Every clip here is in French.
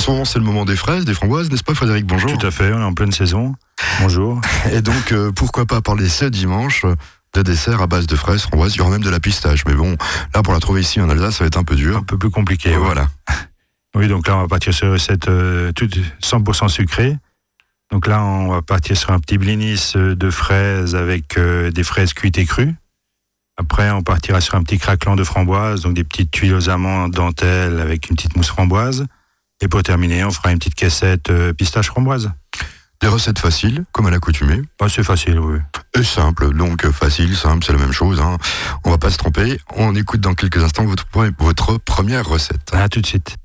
En ce moment, c'est le moment des fraises, des framboises, n'est-ce pas Frédéric? Bonjour. Tout à fait, on est en pleine saison. Bonjour. Et donc, euh, pourquoi pas parler ce dimanche de dessert à base de fraises, framboises, il y aura même de la pistache. Mais bon, là, pour la trouver ici en Alsace, ça va être un peu dur. Un peu plus compliqué. Ouais. voilà. Oui, donc là, on va partir sur une recette euh, toute 100% sucrée. Donc là, on va partir sur un petit blinis euh, de fraises avec euh, des fraises cuites et crues. Après, on partira sur un petit craquelant de framboises, donc des petites tuiles aux amandes dentelles avec une petite mousse framboise. Et pour terminer, on fera une petite cassette euh, pistache framboise. Des recettes faciles, comme à l'accoutumée. Oh, c'est facile, oui. Et simple, donc euh, facile, simple, c'est la même chose. Hein. On va pas se tromper. On écoute dans quelques instants votre première recette. À tout de suite.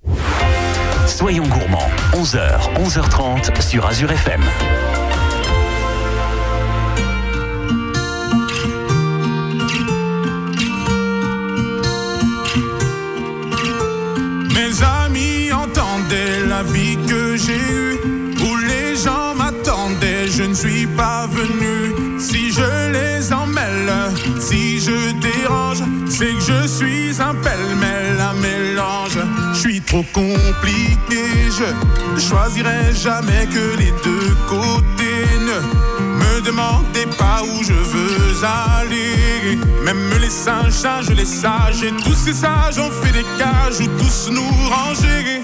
Soyons gourmands, 11h, 11h30 sur Azure FM. Où les gens m'attendaient, je ne suis pas venu. Si je les emmêle, si je dérange, c'est que je suis un pêle-mêle, un mélange. Je suis trop compliqué, je choisirai jamais que les deux côtés. Ne me demandez pas où je veux aller. Même les singes, singes, les sages, et tous ces sages ont fait des cages où tous nous ranger.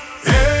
Eh,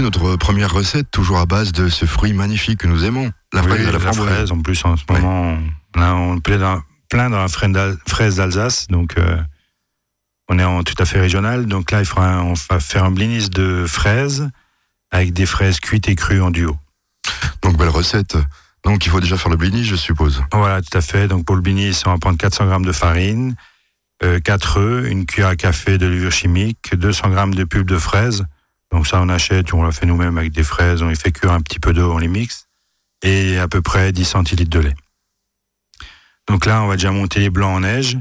Notre première recette, toujours à base de ce fruit magnifique que nous aimons, la fraise Oui, à la fraise, en plus, en ce moment, là, on est plein dans, plein dans la fraise d'Al- fraise d'Alsace, donc euh, on est en tout à fait régional. Donc là, il faudra, on va faire un blinis de fraises avec des fraises cuites et crues en duo. Donc belle recette. Donc il faut déjà faire le blini, je suppose. Voilà, tout à fait. Donc pour le blinis, on va prendre 400 grammes de farine, euh, 4 œufs, une cuillère à café de levure chimique, 200 grammes de pulpe de fraises. Donc ça, on achète, on l'a fait nous-mêmes avec des fraises, on les fait cuire un petit peu d'eau, on les mixe, et à peu près 10 centilitres de lait. Donc là, on va déjà monter les blancs en neige,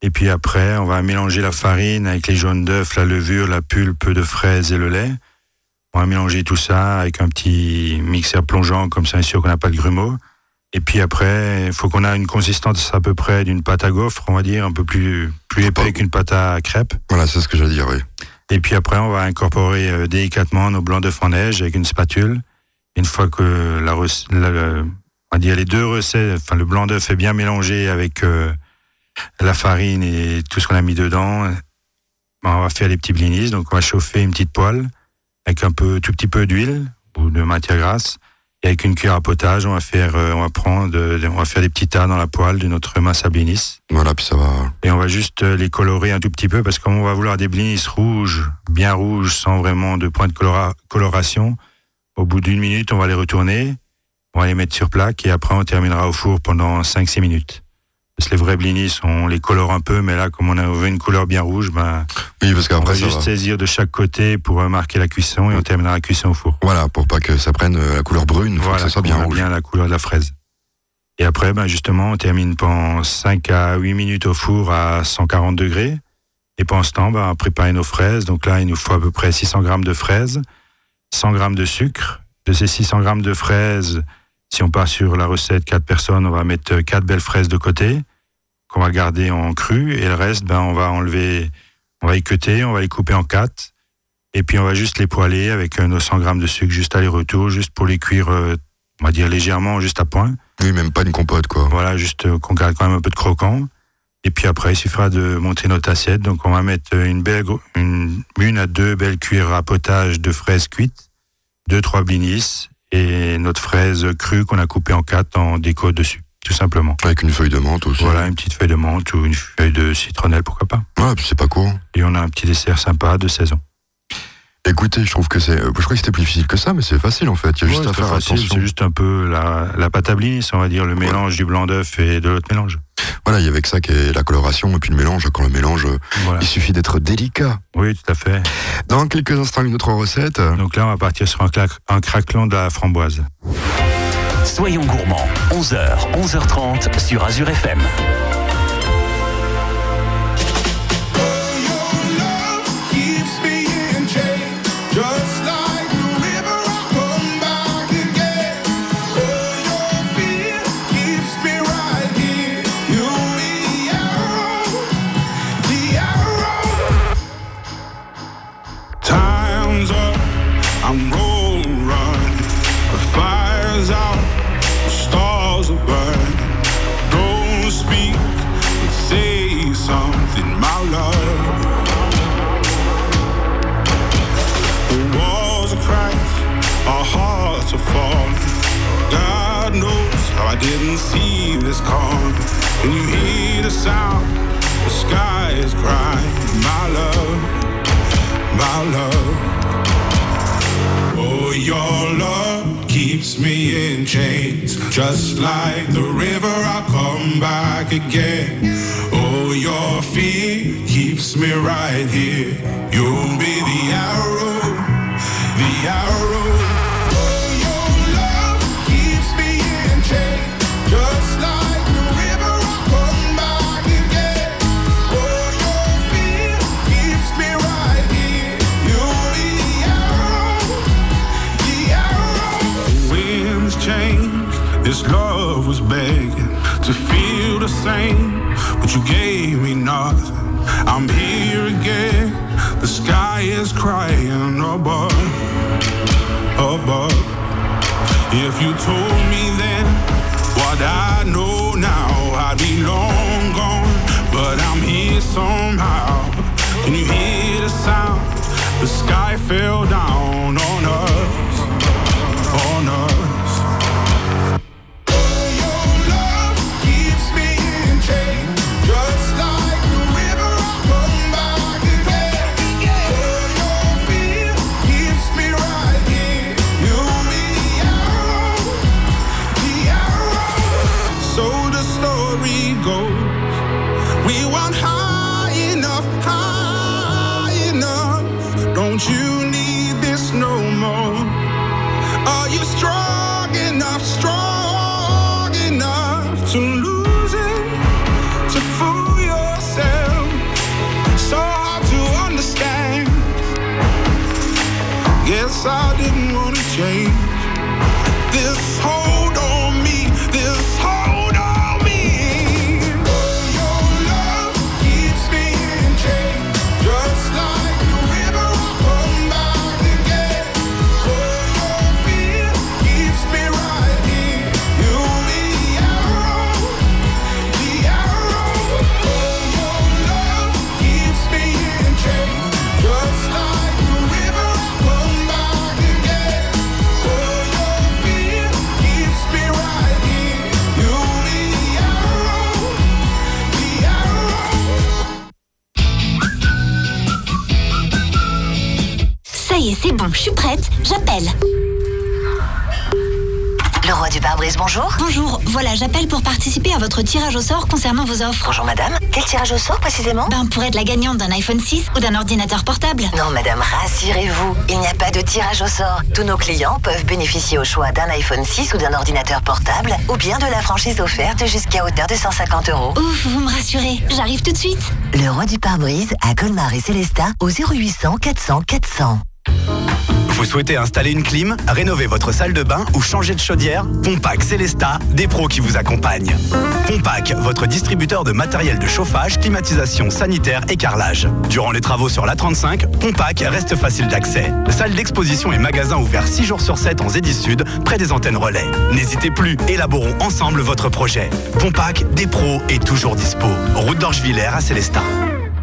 et puis après, on va mélanger la farine avec les jaunes d'œufs, la levure, la pulpe de fraises et le lait. On va mélanger tout ça avec un petit mixeur plongeant, comme ça, on est sûr qu'on n'a pas de grumeaux. Et puis après, il faut qu'on ait une consistance à peu près d'une pâte à gaufre, on va dire, un peu plus, plus épais qu'une pâte à crêpes. Voilà, c'est ce que j'allais dire, oui. Et puis après, on va incorporer euh, délicatement nos blancs d'œufs en neige avec une spatule. Une fois que la, la- on dire les deux recettes, enfin le blanc d'œuf est bien mélangé avec euh, la farine et tout ce qu'on a mis dedans, ben, on va faire les petits blinis. Donc on va chauffer une petite poêle avec un peu, tout petit peu d'huile ou de matière grasse. Et avec une cuillère à potage, on va faire, euh, on va prendre, euh, on va faire des petits tas dans la poêle de notre masse à blinis. Voilà, puis ça va. Et on va juste euh, les colorer un tout petit peu parce que comme on va vouloir des blinis rouges, bien rouges, sans vraiment de point de colora- coloration, au bout d'une minute, on va les retourner, on va les mettre sur plaque et après on terminera au four pendant 5-6 minutes. Parce que les vrais blinis, on les colore un peu, mais là, comme on a une couleur bien rouge, ben, Oui, parce on va ça juste va. saisir de chaque côté pour euh, marquer la cuisson et on terminera la cuisson au four. Voilà, pour pas que ça prenne euh, la couleur brune, il faut que ça soit bien rouge. bien la couleur de la fraise. Et après, ben justement, on termine pendant 5 à 8 minutes au four à 140 degrés. Et pendant ce temps, ben, on va préparer nos fraises. Donc là, il nous faut à peu près 600 grammes de fraises, 100 grammes de sucre. De ces 600 grammes de fraises, si on part sur la recette 4 personnes, on va mettre 4 belles fraises de côté, qu'on va garder en cru. Et le reste, ben, on va enlever, on va équeuter, on va les couper en 4. Et puis on va juste les poêler avec euh, nos 100 grammes de sucre, juste aller-retour, juste pour les cuire, euh, on va dire légèrement, juste à point. Oui, même pas une compote, quoi. Voilà, juste euh, qu'on garde quand même un peu de croquant. Et puis après, il suffira de monter notre assiette. Donc on va mettre une belle, une, une à deux belles cuillères à potage de fraises cuites, deux, trois blinis et notre fraise crue qu'on a coupée en quatre en déco dessus, tout simplement. Avec une feuille de menthe aussi. Voilà, une petite feuille de menthe ou une feuille de citronnelle, pourquoi pas. Ouais, puis c'est pas court. Et on a un petit dessert sympa de saison. Écoutez, je trouve que c'est. euh, Je crois que c'était plus difficile que ça, mais c'est facile en fait. Il y a juste Ouais, à c'est faire facile, attention. C'est juste un peu la, la pâte à blinis, on va dire, le mélange du blanc d'œuf et de l'autre mélange. Voilà, il y avait que ça qui est la coloration et puis le mélange. Quand le mélange, Voilà. il suffit d'être délicat. Oui, tout à fait. Dans quelques instants, une autre recette. Donc là, on va partir sur un, clac- un craquelin de la framboise. Soyons gourmands, 11h, 11h30 sur Azure FM. The? The sky is crying, my love, my love. Oh, your love keeps me in chains, just like the river. I come back again. Oh, your fear keeps me right here. You'll be the arrow, the arrow. Same, but you gave me nothing. I'm here again. The sky is crying above, above. If you told me then what I know now, I'd be long gone. But I'm here somehow. Can you hear the sound? The sky fell down j'appelle. Le roi du pare-brise, bonjour. Bonjour, voilà, j'appelle pour participer à votre tirage au sort concernant vos offres. Bonjour madame. Quel tirage au sort précisément Ben, pour être la gagnante d'un iPhone 6 ou d'un ordinateur portable. Non madame, rassurez-vous, il n'y a pas de tirage au sort. Tous nos clients peuvent bénéficier au choix d'un iPhone 6 ou d'un ordinateur portable ou bien de la franchise offerte jusqu'à hauteur de 150 euros. Ouf, vous me rassurez, j'arrive tout de suite. Le roi du pare-brise à Colmar et Célestat au 0800 400 400. Vous souhaitez installer une clim, rénover votre salle de bain ou changer de chaudière Pompac Célesta, des pros qui vous accompagnent. Pompac, votre distributeur de matériel de chauffage, climatisation, sanitaire et carrelage. Durant les travaux sur l'A35, Pompac reste facile d'accès. Salle d'exposition et magasin ouverts 6 jours sur 7 en Zédis Sud, près des antennes relais. N'hésitez plus, élaborons ensemble votre projet. Pompac, des pros et toujours dispo. Route d'Orgevillers à Célestat.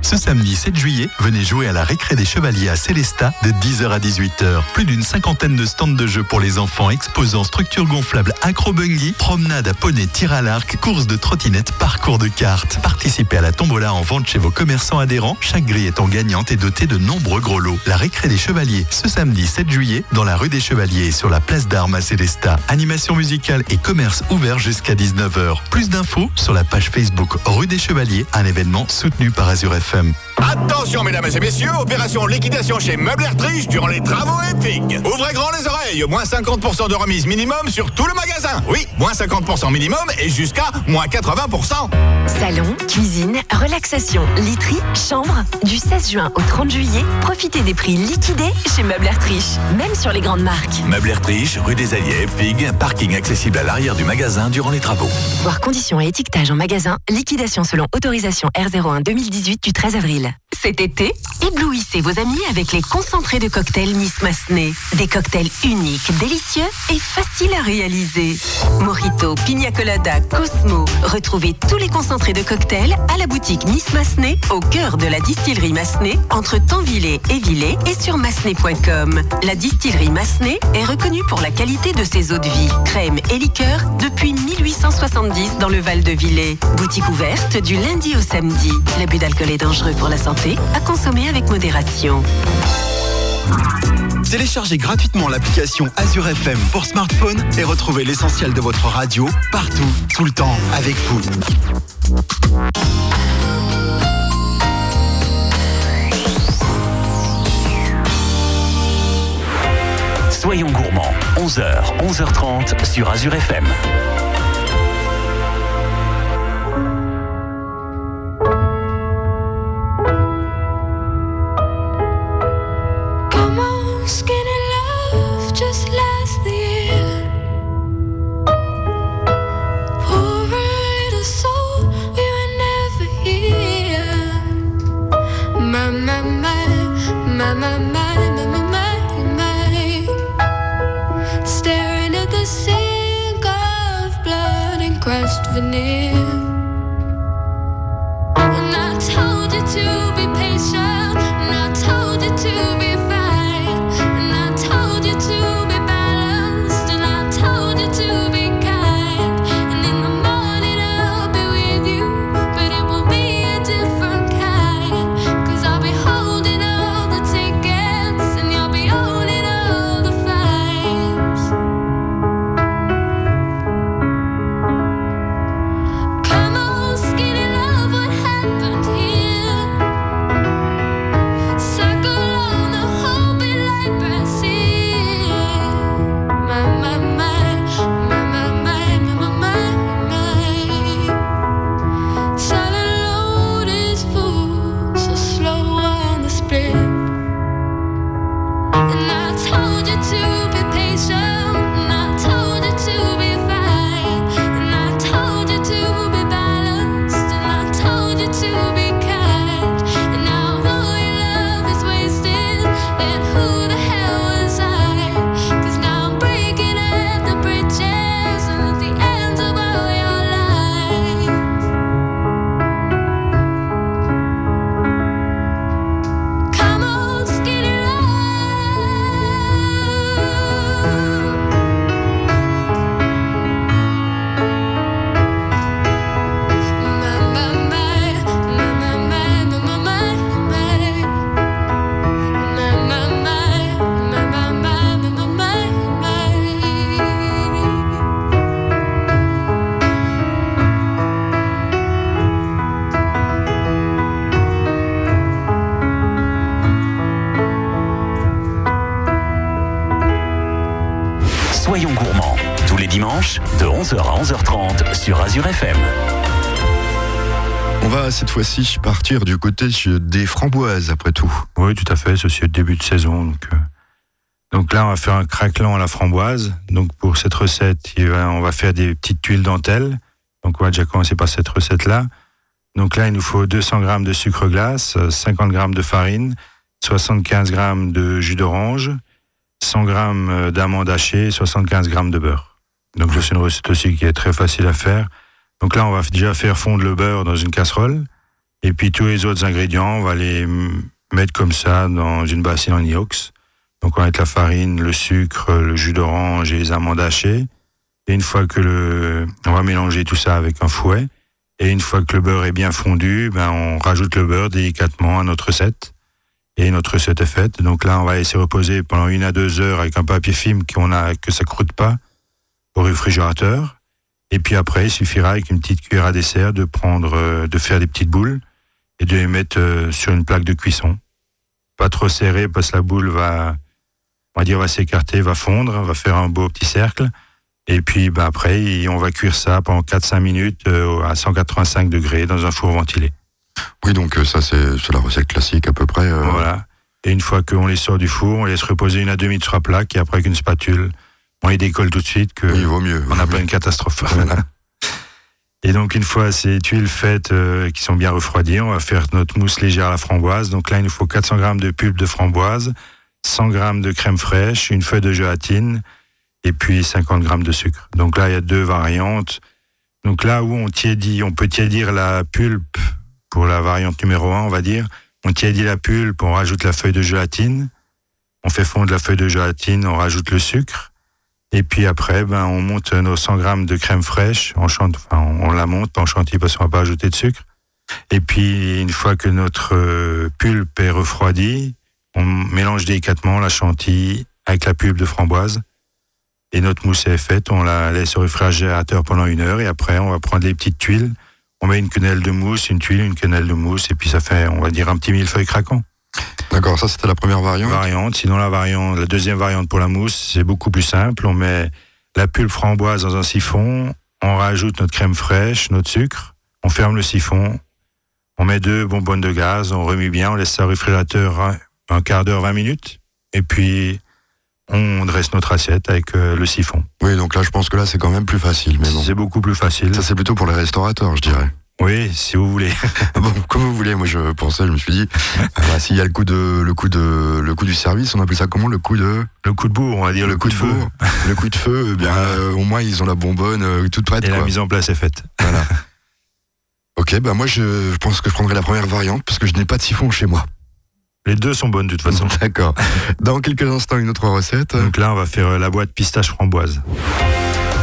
Ce samedi 7 juillet, venez jouer à la récré des Chevaliers à Célestat de 10h à 18h. Plus d'une cinquantaine de stands de jeux pour les enfants exposant structures gonflables acrobungy, promenade à poney, tir à l'arc, course de trottinette, parcours de cartes. Participez à la tombola en vente chez vos commerçants adhérents. Chaque grille étant gagnante et dotée de nombreux gros lots. La récré des Chevaliers, ce samedi 7 juillet, dans la rue des Chevaliers et sur la place d'Armes à Célestat. Animation musicale et commerce ouvert jusqu'à 19h. Plus d'infos sur la page Facebook Rue des Chevaliers, un événement soutenu par Azure FM. Attention, mesdames et messieurs, opération liquidation chez Meubles Triche durant les travaux épiques. Ouvrez grand les oreilles, moins 50% de remise minimum sur tout le magasin. Oui, moins 50% minimum et jusqu'à moins 80%. Salon, cuisine, relaxation, literie, chambre. Du 16 juin au 30 juillet, profitez des prix liquidés chez Meubles Triche, même sur les grandes marques. Meubles Triche, rue des Alliés, Fig, parking accessible à l'arrière du magasin durant les travaux. Voir conditions et étiquetage en magasin, liquidation selon autorisation R01 2018 du 13 avril. Cet été, éblouissez vos amis avec les concentrés de cocktails Miss Massenet. Des cocktails uniques, délicieux et faciles à réaliser. Mojito, Pina Colada, Cosmo. Retrouvez tous les concentrés de cocktails à la boutique Miss Massenet, au cœur de la distillerie Massenet, entre Tanvillers et Villers et sur massenet.com. La distillerie Massenet est reconnue pour la qualité de ses eaux de vie, crèmes et liqueurs depuis 1870 dans le Val de Villers. Boutique ouverte du lundi au samedi. L'abus d'alcool est dangereux pour la santé, à consommer avec modération. Téléchargez gratuitement l'application Azure FM pour smartphone et retrouvez l'essentiel de votre radio partout, tout le temps, avec vous. Soyons gourmands, 11h, 11h30 sur Azure FM. Du côté des framboises, après tout. Oui, tout à fait. Ceci est le début de saison. Donc, euh, donc là, on va faire un craquelant à la framboise. Donc pour cette recette, on va faire des petites tuiles dentelles. Donc on va déjà commencer par cette recette-là. Donc là, il nous faut 200 grammes de sucre glace, euh, 50 grammes de farine, 75 grammes de jus d'orange, 100 grammes euh, d'amandes hachées, 75 grammes de beurre. Donc c'est une recette aussi qui est très facile à faire. Donc là, on va déjà faire fondre le beurre dans une casserole. Et puis tous les autres ingrédients, on va les mettre comme ça dans une bassine en inox. Donc on va mettre la farine, le sucre, le jus d'orange et les amandes hachées. Et une fois que le, on va mélanger tout ça avec un fouet. Et une fois que le beurre est bien fondu, ben on rajoute le beurre délicatement à notre recette. Et notre recette est faite. Donc là, on va laisser reposer pendant une à deux heures avec un papier film qu'on a, que ça croûte pas au réfrigérateur. Et puis après, il suffira avec une petite cuillère à dessert de prendre, euh, de faire des petites boules et de les mettre euh, sur une plaque de cuisson. Pas trop serré parce que la boule va, on va dire, va s'écarter, va fondre, va faire un beau petit cercle. Et puis bah, après, on va cuire ça pendant 4-5 minutes euh, à 185 degrés dans un four ventilé. Oui, donc euh, ça, c'est la recette classique à peu près. euh, Voilà. Et une fois qu'on les sort du four, on les laisse reposer une à deux minutes sur la plaque et après avec une spatule, on les décolle tout de suite que Oui, vaut mieux. on n'a pas une catastrophe. Et donc une fois ces tuiles faites euh, qui sont bien refroidies, on va faire notre mousse légère à la framboise. Donc là, il nous faut 400 grammes de pulpe de framboise, 100 grammes de crème fraîche, une feuille de gélatine et puis 50 grammes de sucre. Donc là, il y a deux variantes. Donc là où on tiédit, on peut tiédir la pulpe pour la variante numéro 1, on va dire. On tiédit la pulpe, on rajoute la feuille de gélatine. On fait fondre la feuille de gélatine, on rajoute le sucre. Et puis après, ben, on monte nos 100 grammes de crème fraîche. On, chante, on la monte, pas en chantilly parce qu'on va pas ajouter de sucre. Et puis, une fois que notre euh, pulpe est refroidie, on mélange délicatement la chantilly avec la pulpe de framboise. Et notre mousse est faite, on la laisse au réfrigérateur pendant une heure. Et après, on va prendre les petites tuiles. On met une quenelle de mousse, une tuile, une quenelle de mousse. Et puis, ça fait, on va dire, un petit millefeuille craquant D'accord, ça c'était la première variante. variante. Sinon, la variante, la deuxième variante pour la mousse, c'est beaucoup plus simple. On met la pulpe framboise dans un siphon, on rajoute notre crème fraîche, notre sucre, on ferme le siphon, on met deux bonbonnes de gaz, on remue bien, on laisse ça au réfrigérateur un, un quart d'heure, 20 minutes, et puis on dresse notre assiette avec euh, le siphon. Oui, donc là, je pense que là, c'est quand même plus facile. Mais bon, C'est beaucoup plus facile. ça c'est plutôt pour les restaurateurs, je dirais. Oui, si vous voulez. bon, comme vous voulez. Moi, je pensais, je me suis dit, euh, bah, s'il y a le coup de, le coup de, le coup du service, on appelle ça comment Le coup de Le coup de bourre, on va dire. Le, coup, de, feu. Le coup de feu. Eh bien, euh, au moins, ils ont la bonbonne euh, toute prête. Et la mise en place est faite. Voilà. ok, bah moi, je, pense que je prendrai la première variante parce que je n'ai pas de siphon chez moi. Les deux sont bonnes de toute façon. D'accord. Dans quelques instants, une autre recette. Donc là, on va faire la boîte pistache framboise.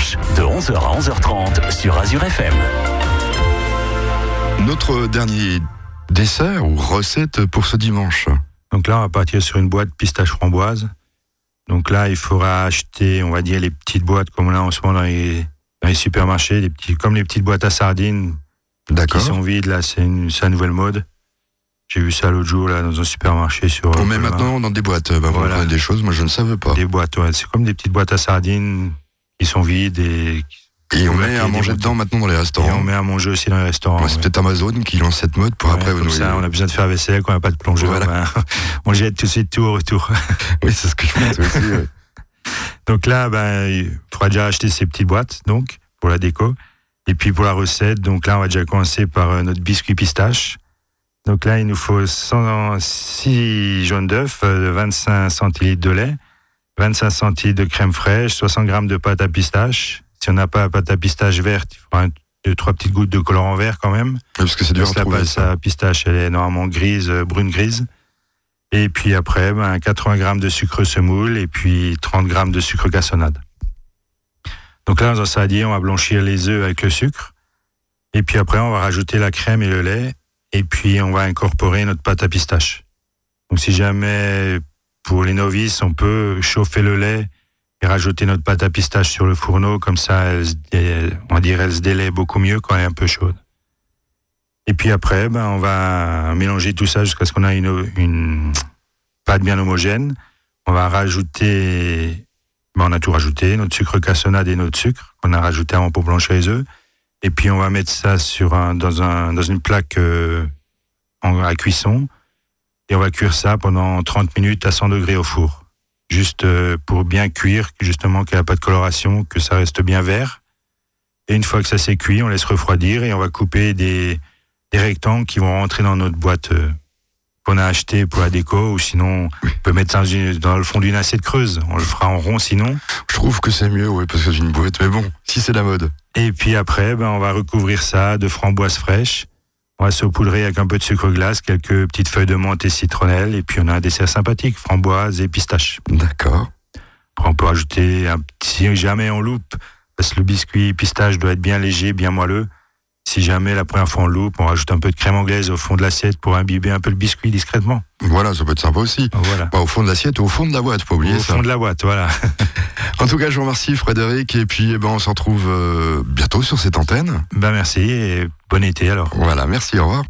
11h à 11h30 sur Azure FM. Notre dernier dessert ou recette pour ce dimanche. Donc là, on va partir sur une boîte pistache framboise. Donc là, il faudra acheter, on va dire, les petites boîtes comme on a en ce moment dans les, dans les supermarchés, les petits, comme les petites boîtes à sardines qui sont vides. Là, c'est une, c'est la nouvelle mode. J'ai vu ça l'autre jour là dans un supermarché sur. On met Boulevard. maintenant dans des boîtes. Bah, vous Voilà. des choses, moi je ne savais pas. Des boîtes, ouais. C'est comme des petites boîtes à sardines qui sont vides et. Et on met à manger dedans maintenant dans les Et restaurants. on met à manger aussi dans les restaurants. Ouais, c'est ouais. peut-être Amazon qui lance cette mode pour Ouais, après. comme ça, on a besoin de faire vaisselle quand on n'a pas de plongeur. Voilà. ben, on jette tout de suite tout au retour. Oui, c'est ce que je pense aussi. Donc là, ben, il faudra déjà acheter ces petites boîtes, donc, pour la déco. Et puis pour la recette, donc là, on va déjà commencer par euh, notre biscuit pistache. Donc là, il nous faut 106 jaunes d'œufs, euh, 25 centilitres de lait, 25 centilitres de crème fraîche, 60 grammes de pâte à pistache. Si on n'a pas la pâte à pistache verte, il faudra un- deux, trois petites gouttes de colorant vert quand même. Parce que c'est dur à la pâte ça. à pistache, elle est normalement grise, euh, brune grise. Et puis après, ben, 80 grammes de sucre semoule et puis 30 grammes de sucre cassonade. Donc là, dans un saladier, on va blanchir les œufs avec le sucre. Et puis après, on va rajouter la crème et le lait. Et puis, on va incorporer notre pâte à pistache. Donc si jamais, pour les novices, on peut chauffer le lait et rajouter notre pâte à pistache sur le fourneau. Comme ça, elle, dé- on elle se délaie beaucoup mieux quand elle est un peu chaude. Et puis après, ben, on va mélanger tout ça jusqu'à ce qu'on ait une, pâte bien homogène. On va rajouter, ben, on a tout rajouté, notre sucre cassonade et notre sucre qu'on a rajouté avant pour blanchir les œufs. Et puis on va mettre ça sur un, dans, un, dans une plaque euh, à cuisson. Et on va cuire ça pendant 30 minutes à 100 degrés au four. Juste euh, pour bien cuire, justement qu'il n'y a pas de coloration, que ça reste bien vert. Et une fois que ça s'est cuit, on laisse refroidir et on va couper des, des rectangles qui vont rentrer dans notre boîte euh, qu'on a acheté pour la déco. Ou sinon, on peut mettre ça dans, le fond d'une assiette creuse. On le fera en rond sinon. Je trouve que c'est mieux, ouais, parce que c'est une boîte. Mais bon, si c'est la mode. Et puis après, ben, on va recouvrir ça de framboises fraîches. On va saupoudrer avec un peu de sucre glace, quelques petites feuilles de menthe et citronnelle. Et puis on a un dessert sympathique, framboises et pistaches. D'accord. Après, on peut rajouter un petit, si jamais on loupe, parce que le biscuit pistache doit être bien léger, bien moelleux. Si jamais la première fois on loupe, on rajoute un peu de crème anglaise au fond de l'assiette pour imbiber un peu le biscuit discrètement. Voilà, ça peut être sympa aussi. Voilà. Pas au fond de l'assiette ou au fond de la boîte, faut pas oublier Au ça. fond de la boîte, voilà. En tout cas, je vous remercie Frédéric et puis eh ben, on se retrouve euh, bientôt sur cette antenne. Ben merci et bon été alors. Voilà, merci, au revoir.